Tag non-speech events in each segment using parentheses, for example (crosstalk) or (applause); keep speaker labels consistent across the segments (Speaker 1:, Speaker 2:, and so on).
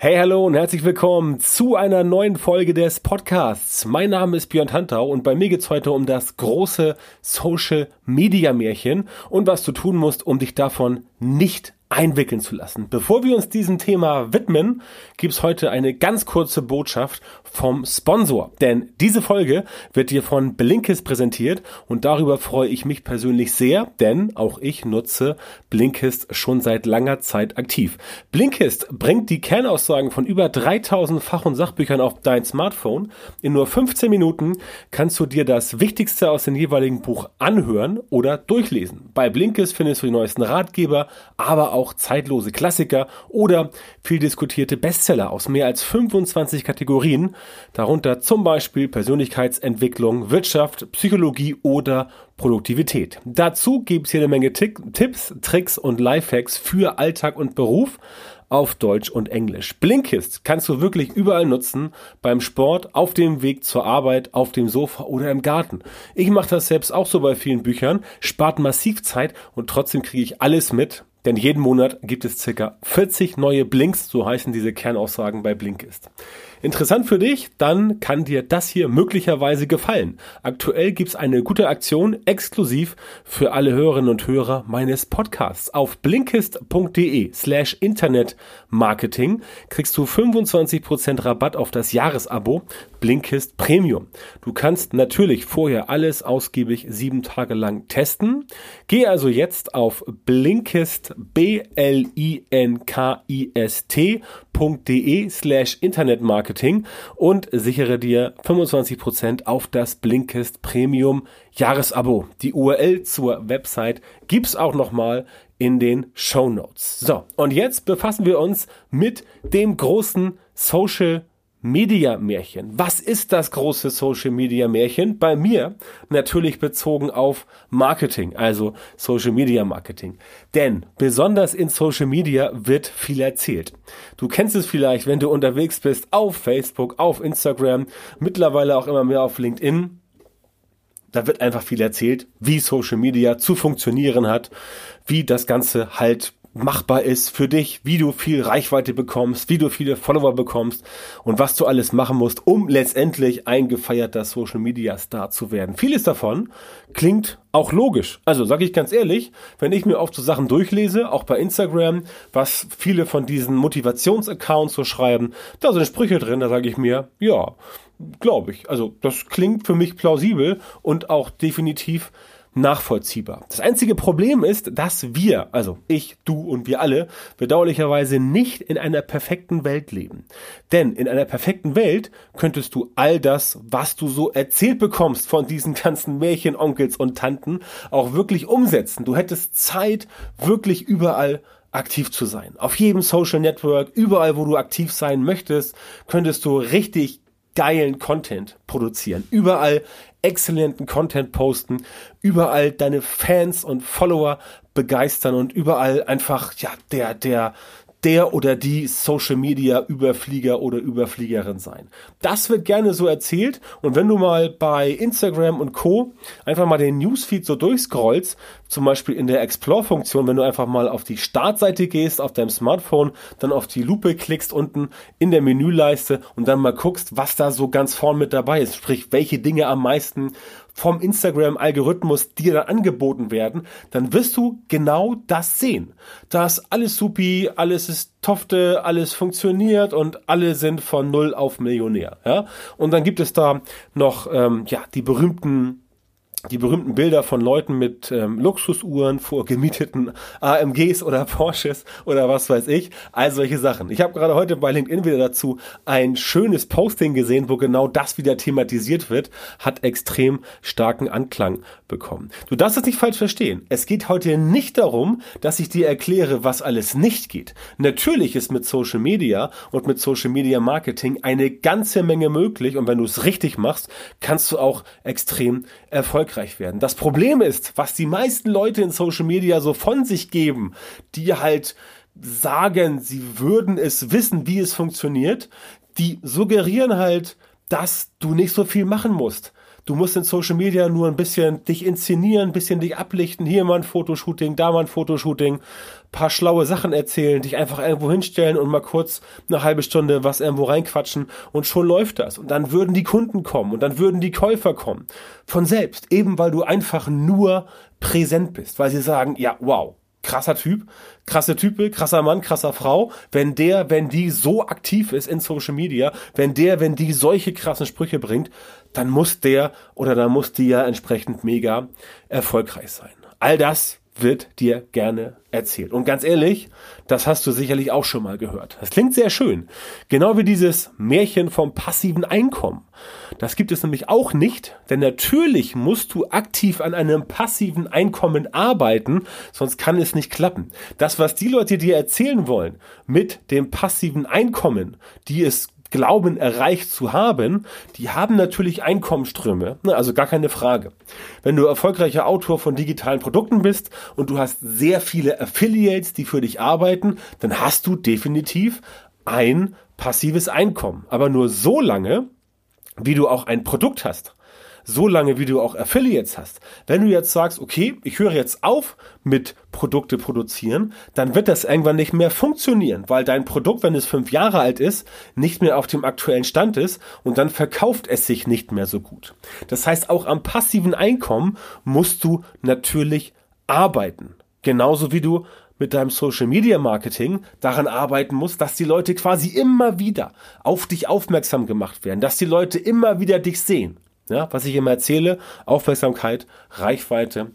Speaker 1: Hey, hallo und herzlich willkommen zu einer neuen Folge des Podcasts. Mein Name ist Björn Tantau und bei mir geht's heute um das große Social Media Märchen und was du tun musst, um dich davon nicht einwickeln zu lassen. Bevor wir uns diesem Thema widmen, gibt's heute eine ganz kurze Botschaft vom Sponsor. Denn diese Folge wird dir von Blinkist präsentiert und darüber freue ich mich persönlich sehr, denn auch ich nutze Blinkist schon seit langer Zeit aktiv. Blinkist bringt die Kernaussagen von über 3000 Fach- und Sachbüchern auf dein Smartphone. In nur 15 Minuten kannst du dir das Wichtigste aus dem jeweiligen Buch anhören oder durchlesen. Bei Blinkist findest du die neuesten Ratgeber, aber auch auch zeitlose Klassiker oder viel diskutierte Bestseller aus mehr als 25 Kategorien, darunter zum Beispiel Persönlichkeitsentwicklung, Wirtschaft, Psychologie oder Produktivität. Dazu gibt es hier eine Menge Tipps, Tricks und Lifehacks für Alltag und Beruf auf Deutsch und Englisch. Blinkist kannst du wirklich überall nutzen, beim Sport, auf dem Weg zur Arbeit, auf dem Sofa oder im Garten. Ich mache das selbst auch so bei vielen Büchern, spart massiv Zeit und trotzdem kriege ich alles mit, denn jeden Monat gibt es circa 40 neue Blinks, so heißen diese Kernaussagen bei Blinkist. Interessant für dich, dann kann dir das hier möglicherweise gefallen. Aktuell gibt's eine gute Aktion exklusiv für alle Hörerinnen und Hörer meines Podcasts. Auf blinkist.de slash Internetmarketing kriegst du 25% Rabatt auf das Jahresabo Blinkist Premium. Du kannst natürlich vorher alles ausgiebig sieben Tage lang testen. Geh also jetzt auf blinkist, B-L-I-N-K-I-S-T.de slash Internetmarketing und sichere dir 25% auf das Blinkist Premium Jahresabo. Die URL zur Website gibt's auch nochmal in den Show Notes. So, und jetzt befassen wir uns mit dem großen Social Media Märchen. Was ist das große Social Media Märchen? Bei mir natürlich bezogen auf Marketing, also Social Media Marketing. Denn besonders in Social Media wird viel erzählt. Du kennst es vielleicht, wenn du unterwegs bist auf Facebook, auf Instagram, mittlerweile auch immer mehr auf LinkedIn. Da wird einfach viel erzählt, wie Social Media zu funktionieren hat, wie das Ganze halt machbar ist für dich, wie du viel Reichweite bekommst, wie du viele Follower bekommst und was du alles machen musst, um letztendlich ein gefeierter Social Media Star zu werden. Vieles davon klingt auch logisch. Also sage ich ganz ehrlich, wenn ich mir oft so Sachen durchlese, auch bei Instagram, was viele von diesen Motivationsaccounts so schreiben, da sind Sprüche drin, da sage ich mir, ja, glaube ich. Also das klingt für mich plausibel und auch definitiv nachvollziehbar. Das einzige Problem ist, dass wir, also ich, du und wir alle, bedauerlicherweise nicht in einer perfekten Welt leben. Denn in einer perfekten Welt könntest du all das, was du so erzählt bekommst von diesen ganzen Märchenonkels und Tanten, auch wirklich umsetzen. Du hättest Zeit, wirklich überall aktiv zu sein. Auf jedem Social Network, überall, wo du aktiv sein möchtest, könntest du richtig geilen Content produzieren. Überall exzellenten Content posten, überall deine Fans und Follower begeistern und überall einfach, ja, der, der, der oder die Social Media Überflieger oder Überfliegerin sein. Das wird gerne so erzählt und wenn du mal bei Instagram und Co. einfach mal den Newsfeed so durchscrollst, zum Beispiel in der Explore-Funktion, wenn du einfach mal auf die Startseite gehst, auf deinem Smartphone, dann auf die Lupe klickst unten in der Menüleiste und dann mal guckst, was da so ganz vorn mit dabei ist, sprich, welche Dinge am meisten vom Instagram-Algorithmus dir dann angeboten werden, dann wirst du genau das sehen. Dass alles supi, alles ist Tofte, alles funktioniert und alle sind von null auf Millionär. Ja? Und dann gibt es da noch ähm, ja die berühmten die berühmten Bilder von Leuten mit ähm, Luxusuhren vor gemieteten AMGs oder Porsches oder was weiß ich, all solche Sachen. Ich habe gerade heute bei LinkedIn wieder dazu ein schönes Posting gesehen, wo genau das wieder thematisiert wird, hat extrem starken Anklang bekommen. Du darfst es nicht falsch verstehen. Es geht heute nicht darum, dass ich dir erkläre, was alles nicht geht. Natürlich ist mit Social Media und mit Social Media Marketing eine ganze Menge möglich und wenn du es richtig machst, kannst du auch extrem erfolgreich erfolgreich werden. Das Problem ist, was die meisten Leute in Social Media so von sich geben, die halt sagen, sie würden es wissen, wie es funktioniert, die suggerieren halt, dass du nicht so viel machen musst. Du musst in Social Media nur ein bisschen dich inszenieren, ein bisschen dich ablichten. Hier mal ein Fotoshooting, da mal ein Fotoshooting, paar schlaue Sachen erzählen, dich einfach irgendwo hinstellen und mal kurz eine halbe Stunde was irgendwo reinquatschen und schon läuft das. Und dann würden die Kunden kommen und dann würden die Käufer kommen. Von selbst. Eben weil du einfach nur präsent bist, weil sie sagen, ja, wow, krasser Typ, krasse Type, krasser Mann, krasser Frau, wenn der, wenn die so aktiv ist in Social Media, wenn der, wenn die solche krassen Sprüche bringt, dann muss der oder dann muss die ja entsprechend mega erfolgreich sein. All das wird dir gerne erzählt. Und ganz ehrlich, das hast du sicherlich auch schon mal gehört. Das klingt sehr schön. Genau wie dieses Märchen vom passiven Einkommen. Das gibt es nämlich auch nicht, denn natürlich musst du aktiv an einem passiven Einkommen arbeiten, sonst kann es nicht klappen. Das, was die Leute dir erzählen wollen mit dem passiven Einkommen, die es glauben, erreicht zu haben, die haben natürlich Einkommensströme, ne, also gar keine Frage. Wenn du erfolgreicher Autor von digitalen Produkten bist und du hast sehr viele Affiliates, die für dich arbeiten, dann hast du definitiv ein passives Einkommen. Aber nur so lange, wie du auch ein Produkt hast so lange, wie du auch Affiliates hast. Wenn du jetzt sagst, okay, ich höre jetzt auf mit Produkte produzieren, dann wird das irgendwann nicht mehr funktionieren, weil dein Produkt, wenn es fünf Jahre alt ist, nicht mehr auf dem aktuellen Stand ist und dann verkauft es sich nicht mehr so gut. Das heißt, auch am passiven Einkommen musst du natürlich arbeiten. Genauso wie du mit deinem Social Media Marketing daran arbeiten musst, dass die Leute quasi immer wieder auf dich aufmerksam gemacht werden, dass die Leute immer wieder dich sehen. Ja, was ich immer erzähle, Aufmerksamkeit, Reichweite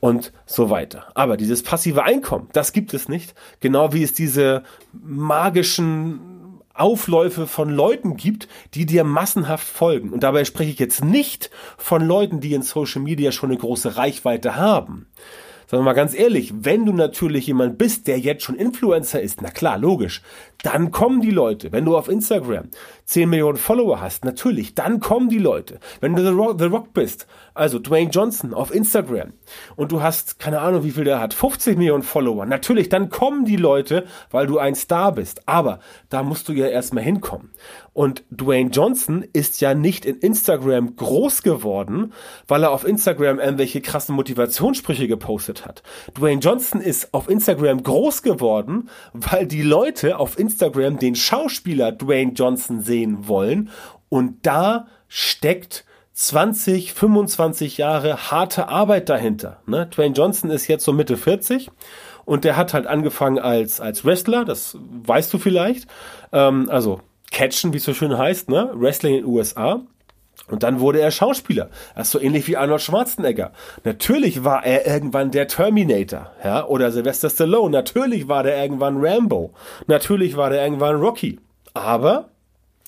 Speaker 1: und so weiter. Aber dieses passive Einkommen, das gibt es nicht. Genau wie es diese magischen Aufläufe von Leuten gibt, die dir massenhaft folgen. Und dabei spreche ich jetzt nicht von Leuten, die in Social Media schon eine große Reichweite haben, Sagen wir mal ganz ehrlich, wenn du natürlich jemand bist, der jetzt schon Influencer ist, na klar, logisch, dann kommen die Leute. Wenn du auf Instagram 10 Millionen Follower hast, natürlich, dann kommen die Leute. Wenn du The Rock, The Rock bist, also Dwayne Johnson auf Instagram und du hast, keine Ahnung, wie viel der hat, 50 Millionen Follower, natürlich, dann kommen die Leute, weil du ein Star bist. Aber da musst du ja erstmal hinkommen. Und Dwayne Johnson ist ja nicht in Instagram groß geworden, weil er auf Instagram irgendwelche krassen Motivationssprüche gepostet hat. Dwayne Johnson ist auf Instagram groß geworden, weil die Leute auf Instagram den Schauspieler Dwayne Johnson sehen wollen. Und da steckt 20, 25 Jahre harte Arbeit dahinter. Ne? Dwayne Johnson ist jetzt so Mitte 40 und der hat halt angefangen als, als Wrestler, das weißt du vielleicht. Ähm, also Catchen, wie es so schön heißt, ne? Wrestling in den USA. Und dann wurde er Schauspieler. Das ist so ähnlich wie Arnold Schwarzenegger. Natürlich war er irgendwann der Terminator, ja, oder Sylvester Stallone. Natürlich war der irgendwann Rambo. Natürlich war der irgendwann Rocky. Aber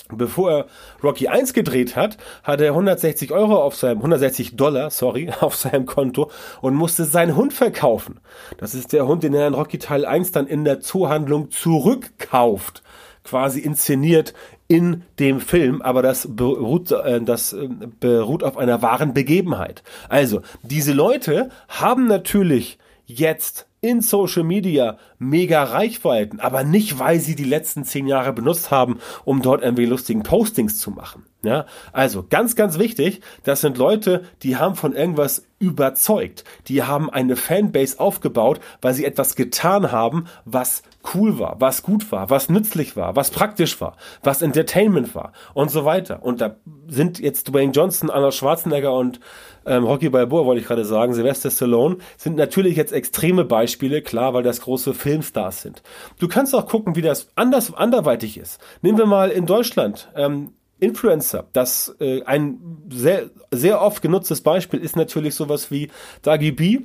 Speaker 1: Bevor er Rocky 1 gedreht hat, hatte er 160 Euro auf seinem, 160 Dollar, sorry, (laughs) auf seinem Konto und musste seinen Hund verkaufen. Das ist der Hund, den er in Rocky Teil 1 dann in der Zoohandlung zurückkauft quasi inszeniert in dem Film, aber das beruht, äh, das äh, beruht auf einer wahren Begebenheit. Also, diese Leute haben natürlich jetzt in Social Media mega Reichweiten, aber nicht, weil sie die letzten zehn Jahre benutzt haben, um dort irgendwie lustigen Postings zu machen. Ja, also ganz, ganz wichtig, das sind Leute, die haben von irgendwas überzeugt. Die haben eine Fanbase aufgebaut, weil sie etwas getan haben, was cool war, was gut war, was nützlich war, was praktisch war, was Entertainment war und so weiter. Und da sind jetzt Dwayne Johnson, Arnold Schwarzenegger und ähm, Rocky Balboa, wollte ich gerade sagen, Sylvester Stallone, sind natürlich jetzt extreme Beispiele, klar, weil das große Filmstars sind. Du kannst auch gucken, wie das anders anderweitig ist. Nehmen wir mal in Deutschland ähm, Influencer. Das äh, ein sehr sehr oft genutztes Beispiel ist natürlich sowas wie Dagi B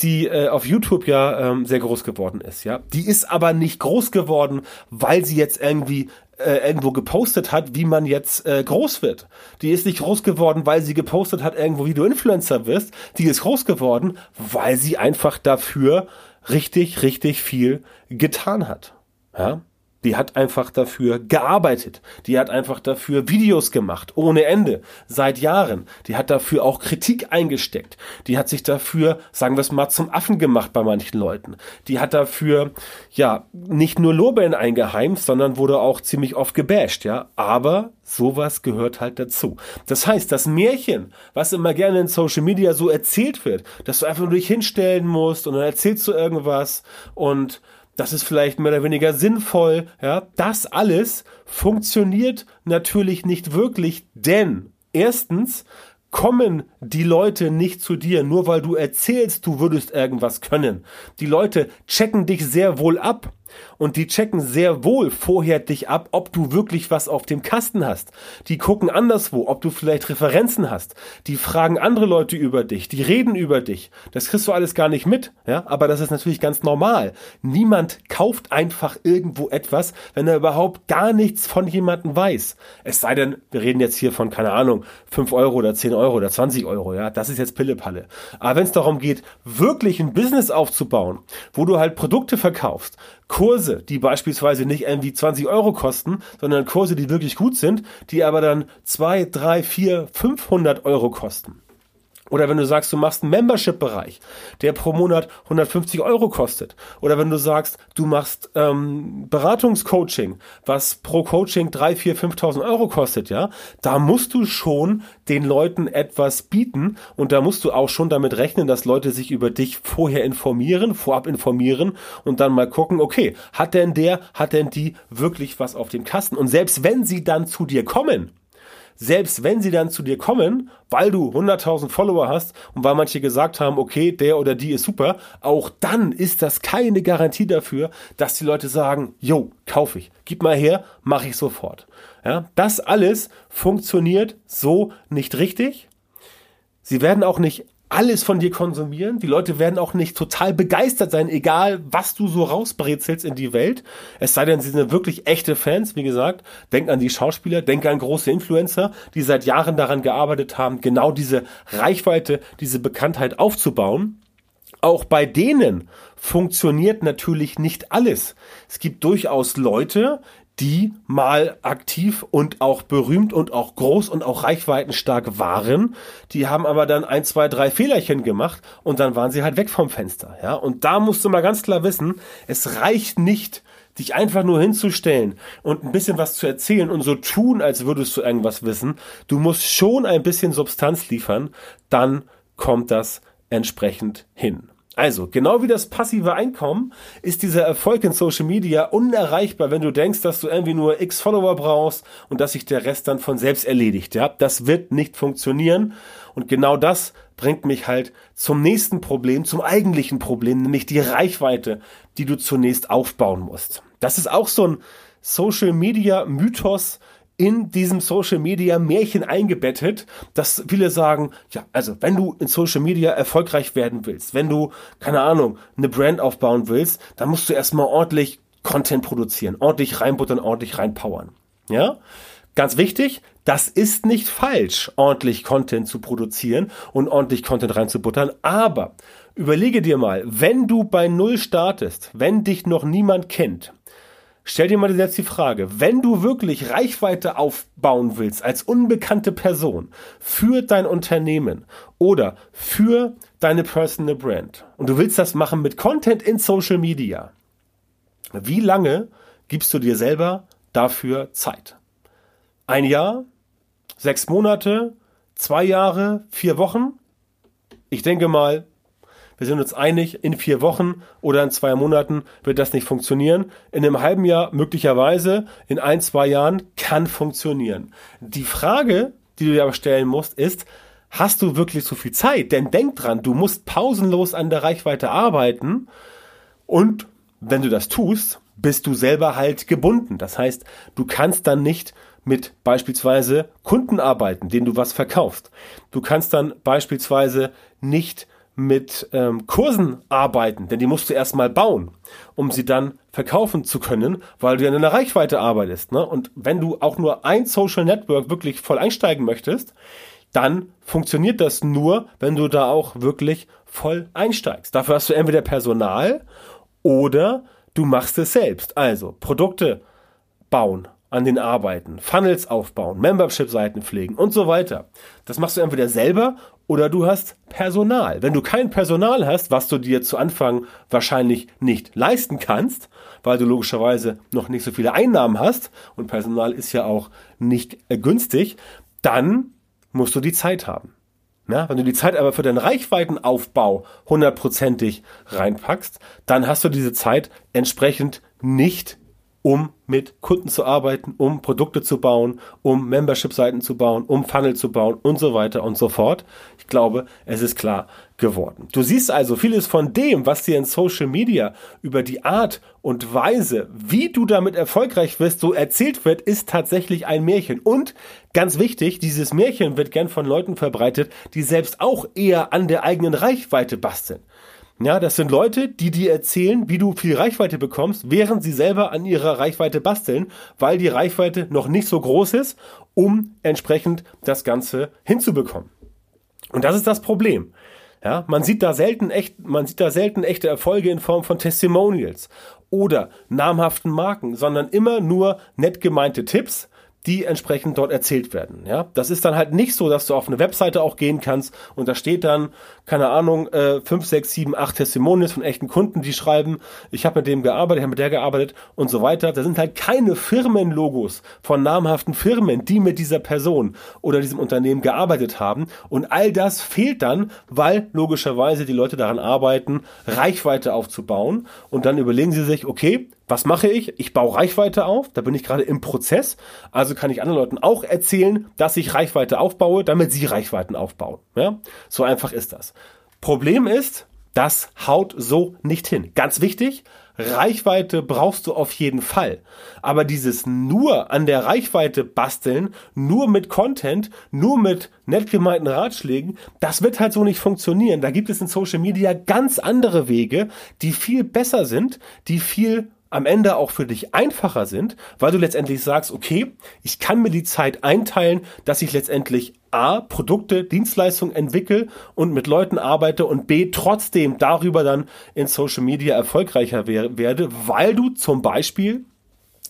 Speaker 1: die äh, auf YouTube ja ähm, sehr groß geworden ist, ja. Die ist aber nicht groß geworden, weil sie jetzt irgendwie äh, irgendwo gepostet hat, wie man jetzt äh, groß wird. Die ist nicht groß geworden, weil sie gepostet hat irgendwo, wie du Influencer wirst. Die ist groß geworden, weil sie einfach dafür richtig, richtig viel getan hat. Ja. Die hat einfach dafür gearbeitet. Die hat einfach dafür Videos gemacht, ohne Ende, seit Jahren. Die hat dafür auch Kritik eingesteckt. Die hat sich dafür, sagen wir es mal, zum Affen gemacht bei manchen Leuten. Die hat dafür, ja, nicht nur Lorbeeren eingeheimst, sondern wurde auch ziemlich oft gebasht, ja. Aber sowas gehört halt dazu. Das heißt, das Märchen, was immer gerne in Social Media so erzählt wird, dass du einfach nur dich hinstellen musst und dann erzählst du irgendwas und das ist vielleicht mehr oder weniger sinnvoll, ja, das alles funktioniert natürlich nicht wirklich, denn erstens kommen die Leute nicht zu dir, nur weil du erzählst, du würdest irgendwas können. Die Leute checken dich sehr wohl ab. Und die checken sehr wohl vorher dich ab, ob du wirklich was auf dem Kasten hast. Die gucken anderswo, ob du vielleicht Referenzen hast. Die fragen andere Leute über dich. Die reden über dich. Das kriegst du alles gar nicht mit. Ja, aber das ist natürlich ganz normal. Niemand kauft einfach irgendwo etwas, wenn er überhaupt gar nichts von jemandem weiß. Es sei denn, wir reden jetzt hier von, keine Ahnung, 5 Euro oder 10 Euro oder 20 Euro. Ja, das ist jetzt Pillepalle. Aber wenn es darum geht, wirklich ein Business aufzubauen, wo du halt Produkte verkaufst, Kurse, die beispielsweise nicht irgendwie 20 Euro kosten, sondern Kurse, die wirklich gut sind, die aber dann 2, 3, 4, 500 Euro kosten. Oder wenn du sagst, du machst einen Membership-Bereich, der pro Monat 150 Euro kostet. Oder wenn du sagst, du machst ähm, Beratungscoaching, was pro Coaching 3, 4, 5.000 Euro kostet, ja, da musst du schon den Leuten etwas bieten und da musst du auch schon damit rechnen, dass Leute sich über dich vorher informieren, vorab informieren und dann mal gucken, okay, hat denn der, hat denn die wirklich was auf dem Kasten? Und selbst wenn sie dann zu dir kommen, selbst wenn sie dann zu dir kommen, weil du 100.000 Follower hast und weil manche gesagt haben, okay, der oder die ist super, auch dann ist das keine Garantie dafür, dass die Leute sagen, yo, kaufe ich, gib mal her, mache ich sofort. Ja, das alles funktioniert so nicht richtig. Sie werden auch nicht alles von dir konsumieren. Die Leute werden auch nicht total begeistert sein, egal was du so rausbrezelst in die Welt. Es sei denn, sie sind wirklich echte Fans, wie gesagt. Denk an die Schauspieler, denk an große Influencer, die seit Jahren daran gearbeitet haben, genau diese Reichweite, diese Bekanntheit aufzubauen. Auch bei denen funktioniert natürlich nicht alles. Es gibt durchaus Leute, die mal aktiv und auch berühmt und auch groß und auch reichweitenstark waren. Die haben aber dann ein, zwei, drei Fehlerchen gemacht und dann waren sie halt weg vom Fenster. Ja, und da musst du mal ganz klar wissen, es reicht nicht, dich einfach nur hinzustellen und ein bisschen was zu erzählen und so tun, als würdest du irgendwas wissen. Du musst schon ein bisschen Substanz liefern, dann kommt das entsprechend hin. Also, genau wie das passive Einkommen ist dieser Erfolg in Social Media unerreichbar, wenn du denkst, dass du irgendwie nur x Follower brauchst und dass sich der Rest dann von selbst erledigt. Ja, das wird nicht funktionieren. Und genau das bringt mich halt zum nächsten Problem, zum eigentlichen Problem, nämlich die Reichweite, die du zunächst aufbauen musst. Das ist auch so ein Social Media Mythos, in diesem Social Media Märchen eingebettet, dass viele sagen, ja, also wenn du in Social Media erfolgreich werden willst, wenn du, keine Ahnung, eine Brand aufbauen willst, dann musst du erstmal ordentlich Content produzieren, ordentlich reinbuttern, ordentlich reinpowern. Ja? Ganz wichtig, das ist nicht falsch, ordentlich Content zu produzieren und ordentlich Content reinzubuttern, aber überlege dir mal, wenn du bei Null startest, wenn dich noch niemand kennt, Stell dir mal jetzt die Frage, wenn du wirklich Reichweite aufbauen willst als unbekannte Person für dein Unternehmen oder für deine Personal Brand und du willst das machen mit Content in Social Media, wie lange gibst du dir selber dafür Zeit? Ein Jahr? Sechs Monate? Zwei Jahre? Vier Wochen? Ich denke mal, wir sind uns einig, in vier Wochen oder in zwei Monaten wird das nicht funktionieren. In einem halben Jahr möglicherweise, in ein, zwei Jahren kann funktionieren. Die Frage, die du dir aber stellen musst, ist, hast du wirklich so viel Zeit? Denn denk dran, du musst pausenlos an der Reichweite arbeiten und wenn du das tust, bist du selber halt gebunden. Das heißt, du kannst dann nicht mit beispielsweise Kunden arbeiten, denen du was verkaufst. Du kannst dann beispielsweise nicht mit ähm, Kursen arbeiten, denn die musst du erstmal bauen, um sie dann verkaufen zu können, weil du ja in einer Reichweite arbeitest. Ne? Und wenn du auch nur ein Social Network wirklich voll einsteigen möchtest, dann funktioniert das nur, wenn du da auch wirklich voll einsteigst. Dafür hast du entweder Personal oder du machst es selbst. Also Produkte bauen, an den Arbeiten, Funnels aufbauen, Membership-Seiten pflegen und so weiter. Das machst du entweder selber oder du hast Personal. Wenn du kein Personal hast, was du dir zu Anfang wahrscheinlich nicht leisten kannst, weil du logischerweise noch nicht so viele Einnahmen hast und Personal ist ja auch nicht äh, günstig, dann musst du die Zeit haben. Na, wenn du die Zeit aber für den Reichweitenaufbau hundertprozentig reinpackst, dann hast du diese Zeit entsprechend nicht um mit Kunden zu arbeiten, um Produkte zu bauen, um Membership-Seiten zu bauen, um Funnel zu bauen und so weiter und so fort. Ich glaube, es ist klar geworden. Du siehst also, vieles von dem, was dir in Social Media über die Art und Weise, wie du damit erfolgreich wirst, so erzählt wird, ist tatsächlich ein Märchen. Und ganz wichtig, dieses Märchen wird gern von Leuten verbreitet, die selbst auch eher an der eigenen Reichweite basteln. Ja, das sind Leute, die dir erzählen, wie du viel Reichweite bekommst, während sie selber an ihrer Reichweite basteln, weil die Reichweite noch nicht so groß ist, um entsprechend das Ganze hinzubekommen. Und das ist das Problem. Ja, man sieht da selten echt, man sieht da selten echte Erfolge in Form von Testimonials oder namhaften Marken, sondern immer nur nett gemeinte Tipps, die entsprechend dort erzählt werden. Ja, das ist dann halt nicht so, dass du auf eine Webseite auch gehen kannst und da steht dann, keine Ahnung, äh, fünf, sechs, sieben, acht Testimonials von echten Kunden, die schreiben, ich habe mit dem gearbeitet, ich habe mit der gearbeitet und so weiter. Da sind halt keine Firmenlogos von namhaften Firmen, die mit dieser Person oder diesem Unternehmen gearbeitet haben. Und all das fehlt dann, weil logischerweise die Leute daran arbeiten, Reichweite aufzubauen. Und dann überlegen sie sich, okay, was mache ich? Ich baue Reichweite auf, da bin ich gerade im Prozess. Also kann ich anderen Leuten auch erzählen, dass ich Reichweite aufbaue, damit sie Reichweiten aufbauen. Ja? So einfach ist das. Problem ist, das haut so nicht hin. Ganz wichtig, Reichweite brauchst du auf jeden Fall. Aber dieses nur an der Reichweite basteln, nur mit Content, nur mit nett gemeinten Ratschlägen, das wird halt so nicht funktionieren. Da gibt es in Social Media ganz andere Wege, die viel besser sind, die viel am Ende auch für dich einfacher sind, weil du letztendlich sagst, okay, ich kann mir die Zeit einteilen, dass ich letztendlich A, Produkte, Dienstleistungen entwickle und mit Leuten arbeite und B, trotzdem darüber dann in Social Media erfolgreicher werde, weil du zum Beispiel,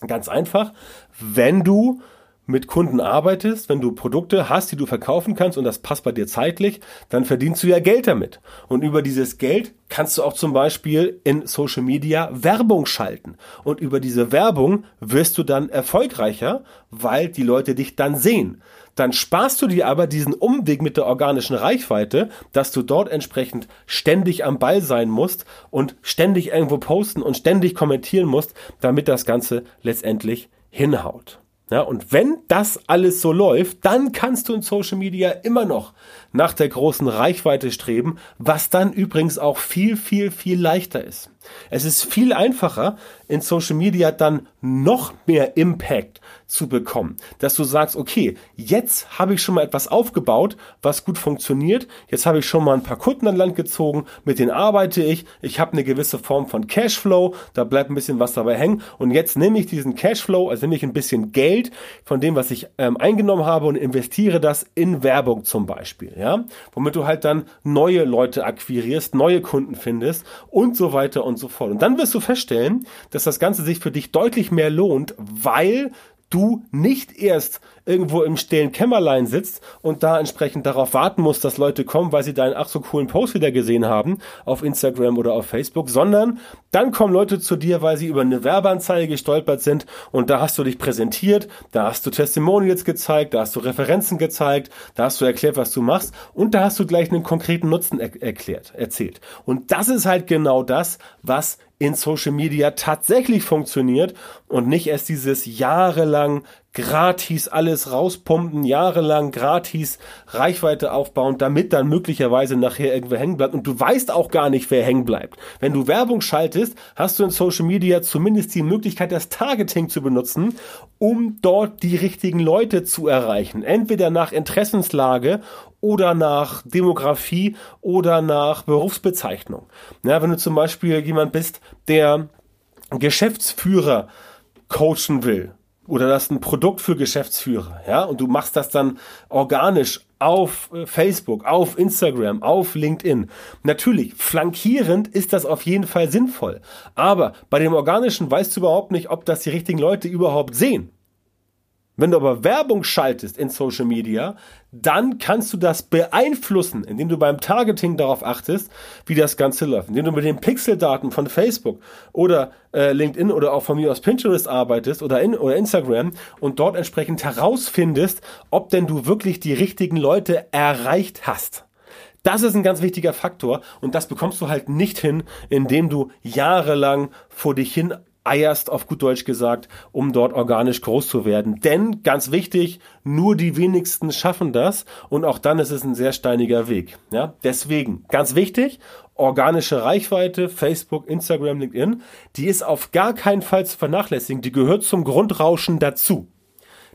Speaker 1: ganz einfach, wenn du mit Kunden arbeitest, wenn du Produkte hast, die du verkaufen kannst und das passt bei dir zeitlich, dann verdienst du ja Geld damit. Und über dieses Geld kannst du auch zum Beispiel in Social Media Werbung schalten. Und über diese Werbung wirst du dann erfolgreicher, weil die Leute dich dann sehen. Dann sparst du dir aber diesen Umweg mit der organischen Reichweite, dass du dort entsprechend ständig am Ball sein musst und ständig irgendwo posten und ständig kommentieren musst, damit das Ganze letztendlich hinhaut. Ja, und wenn das alles so läuft, dann kannst du in Social Media immer noch nach der großen Reichweite streben, was dann übrigens auch viel, viel, viel leichter ist. Es ist viel einfacher, in Social Media dann noch mehr Impact zu bekommen. Dass du sagst, okay, jetzt habe ich schon mal etwas aufgebaut, was gut funktioniert. Jetzt habe ich schon mal ein paar Kunden an Land gezogen, mit denen arbeite ich. Ich habe eine gewisse Form von Cashflow, da bleibt ein bisschen was dabei hängen. Und jetzt nehme ich diesen Cashflow, also nehme ich ein bisschen Geld von dem, was ich ähm, eingenommen habe und investiere das in Werbung zum Beispiel. Ja, womit du halt dann neue Leute akquirierst, neue Kunden findest und so weiter und so fort. Und dann wirst du feststellen, dass das Ganze sich für dich deutlich mehr lohnt, weil du nicht erst irgendwo im stillen Kämmerlein sitzt und da entsprechend darauf warten musst, dass Leute kommen, weil sie deinen ach so coolen Post wieder gesehen haben auf Instagram oder auf Facebook, sondern dann kommen Leute zu dir, weil sie über eine Werbeanzeige gestolpert sind und da hast du dich präsentiert, da hast du Testimonials gezeigt, da hast du Referenzen gezeigt, da hast du erklärt, was du machst und da hast du gleich einen konkreten Nutzen er erklärt, erzählt. Und das ist halt genau das, was in Social Media tatsächlich funktioniert und nicht erst dieses jahrelang gratis alles rauspumpen, jahrelang gratis Reichweite aufbauen, damit dann möglicherweise nachher irgendwer hängen bleibt. Und du weißt auch gar nicht, wer hängen bleibt. Wenn du Werbung schaltest, hast du in Social Media zumindest die Möglichkeit, das Targeting zu benutzen, um dort die richtigen Leute zu erreichen. Entweder nach Interessenslage oder nach Demografie oder nach Berufsbezeichnung. Ja, wenn du zum Beispiel jemand bist, der Geschäftsführer coachen will, oder das ist ein Produkt für Geschäftsführer, ja, und du machst das dann organisch auf äh, Facebook, auf Instagram, auf LinkedIn. Natürlich, flankierend ist das auf jeden Fall sinnvoll. Aber bei dem Organischen weißt du überhaupt nicht, ob das die richtigen Leute überhaupt sehen. Wenn du aber Werbung schaltest in Social Media, dann kannst du das beeinflussen, indem du beim Targeting darauf achtest, wie das Ganze läuft. Indem du mit den Pixeldaten von Facebook oder äh, LinkedIn oder auch von mir aus Pinterest arbeitest oder, in, oder Instagram und dort entsprechend herausfindest, ob denn du wirklich die richtigen Leute erreicht hast. Das ist ein ganz wichtiger Faktor und das bekommst du halt nicht hin, indem du jahrelang vor dich hin eierst, auf gut Deutsch gesagt, um dort organisch groß zu werden. Denn, ganz wichtig, nur die wenigsten schaffen das und auch dann ist es ein sehr steiniger Weg. Ja, deswegen, ganz wichtig, organische Reichweite, Facebook, Instagram, LinkedIn, die ist auf gar keinen Fall zu vernachlässigen, die gehört zum Grundrauschen dazu.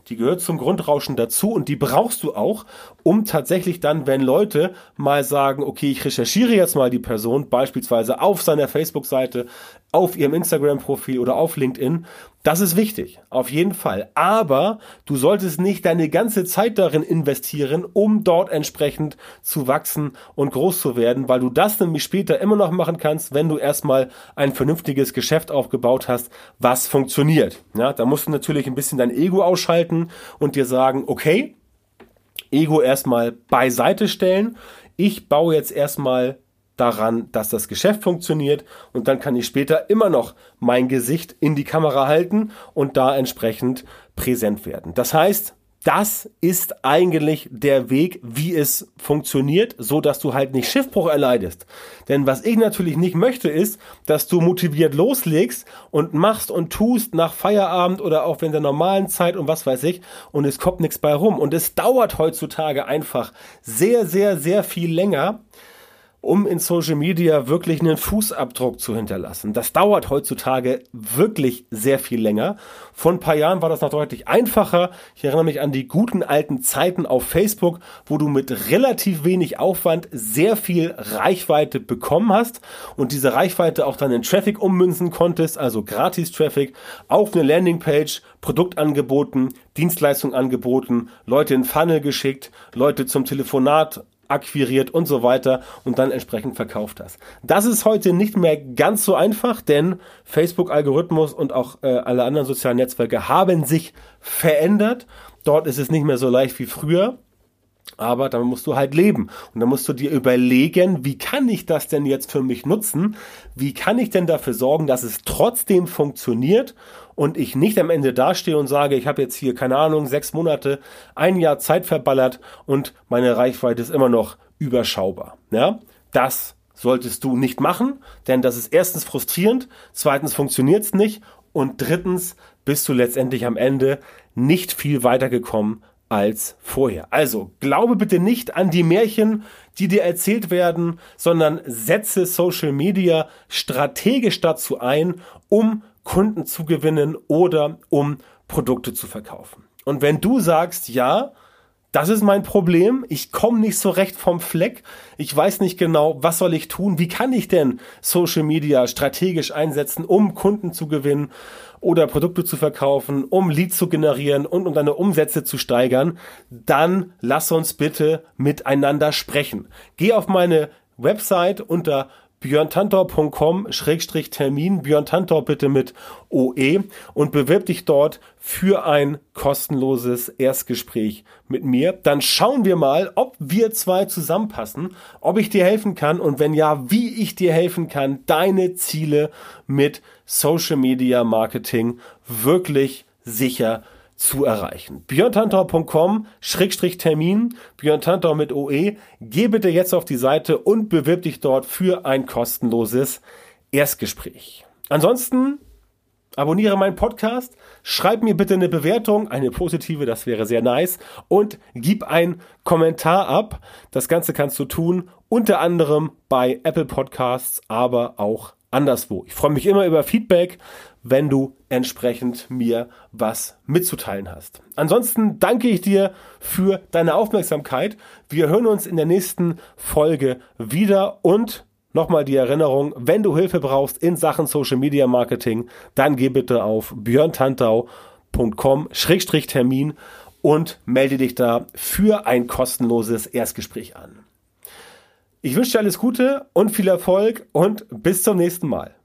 Speaker 1: Die gehört zum Grundrauschen dazu und die brauchst du auch, um tatsächlich dann, wenn Leute mal sagen, okay, ich recherchiere jetzt mal die Person, beispielsweise auf seiner Facebook-Seite, auf ihrem Instagram-Profil oder auf LinkedIn. Das ist wichtig, auf jeden Fall. Aber du solltest nicht deine ganze Zeit darin investieren, um dort entsprechend zu wachsen und groß zu werden, weil du das nämlich später immer noch machen kannst, wenn du erstmal ein vernünftiges Geschäft aufgebaut hast, was funktioniert. Ja, da musst du natürlich ein bisschen dein Ego ausschalten und dir sagen, okay, Ego erstmal beiseite stellen. Ich baue jetzt erstmal daran, dass das Geschäft funktioniert und dann kann ich später immer noch mein Gesicht in die Kamera halten und da entsprechend präsent werden. Das heißt, das ist eigentlich der Weg, wie es funktioniert, so dass du halt nicht Schiffbruch erleidest. Denn was ich natürlich nicht möchte, ist, dass du motiviert loslegst und machst und tust nach Feierabend oder auch während der normalen Zeit und was weiß ich und es kommt nichts bei rum. Und es dauert heutzutage einfach sehr, sehr, sehr viel länger, um in Social Media wirklich einen Fußabdruck zu hinterlassen. Das dauert heutzutage wirklich sehr viel länger. Vor ein paar Jahren war das noch deutlich einfacher. Ich erinnere mich an die guten alten Zeiten auf Facebook, wo du mit relativ wenig Aufwand sehr viel Reichweite bekommen hast und diese Reichweite auch dann in Traffic ummünzen konntest, also Gratis-Traffic, auf eine Landingpage, Produkt angeboten, Dienstleistung angeboten, Leute in Funnel geschickt, Leute zum Telefonat akquiriert und so weiter und dann entsprechend verkauft hast. Das ist heute nicht mehr ganz so einfach, denn Facebook-Algorithmus und auch äh, alle anderen sozialen Netzwerke haben sich verändert. Dort ist es nicht mehr so leicht wie früher. Aber damit musst du halt leben. Und dann musst du dir überlegen, wie kann ich das denn jetzt für mich nutzen? Wie kann ich denn dafür sorgen, dass es trotzdem funktioniert und ich nicht am Ende dastehe und sage, ich habe jetzt hier, keine Ahnung, sechs Monate, ein Jahr Zeit verballert und meine Reichweite ist immer noch überschaubar. Ja, das solltest du nicht machen, denn das ist erstens frustrierend, zweitens funktioniert es nicht und drittens bist du letztendlich am Ende nicht viel weitergekommen als vorher. Also glaube bitte nicht an die Märchen, die dir erzählt werden, sondern setze Social Media strategisch dazu ein, um Kunden zu gewinnen oder um Produkte zu verkaufen. Und wenn du sagst, ja, das ist mein Problem, ich komme nicht so recht vom Fleck, ich weiß nicht genau, was soll ich tun, wie kann ich denn Social Media strategisch einsetzen, um Kunden zu gewinnen oder Produkte zu verkaufen, um Leads zu generieren und um deine Umsätze zu steigern, dann lass uns bitte miteinander sprechen. Geh auf meine Website unter björntantor.com-termin, Björn Tantor bitte mit OE und bewirb dich dort für ein kostenloses Erstgespräch mit mir. Dann schauen wir mal, ob wir zwei zusammenpassen, ob ich dir helfen kann und wenn ja, wie ich dir helfen kann, deine Ziele mit Social Media Marketing wirklich sicher zu erreichen. björntantor.com Schrägstrich Termin, Björn Tantor mit OE. Geh bitte jetzt auf die Seite und bewirb dich dort für ein kostenloses Erstgespräch. Ansonsten abonniere meinen Podcast, schreib mir bitte eine Bewertung, eine positive, das wäre sehr nice und gib ein Kommentar ab. Das Ganze kannst du tun, unter anderem bei Apple Podcasts, aber auch anderswo. Ich freue mich immer über Feedback, wenn du entsprechend mir was mitzuteilen hast. Ansonsten danke ich dir für deine Aufmerksamkeit. Wir hören uns in der nächsten Folge wieder und Nochmal die Erinnerung, wenn du Hilfe brauchst in Sachen Social Media Marketing, dann geh bitte auf björntantau.com-termin und melde dich da für ein kostenloses Erstgespräch an. Ich wünsche dir alles Gute und viel Erfolg und bis zum nächsten Mal.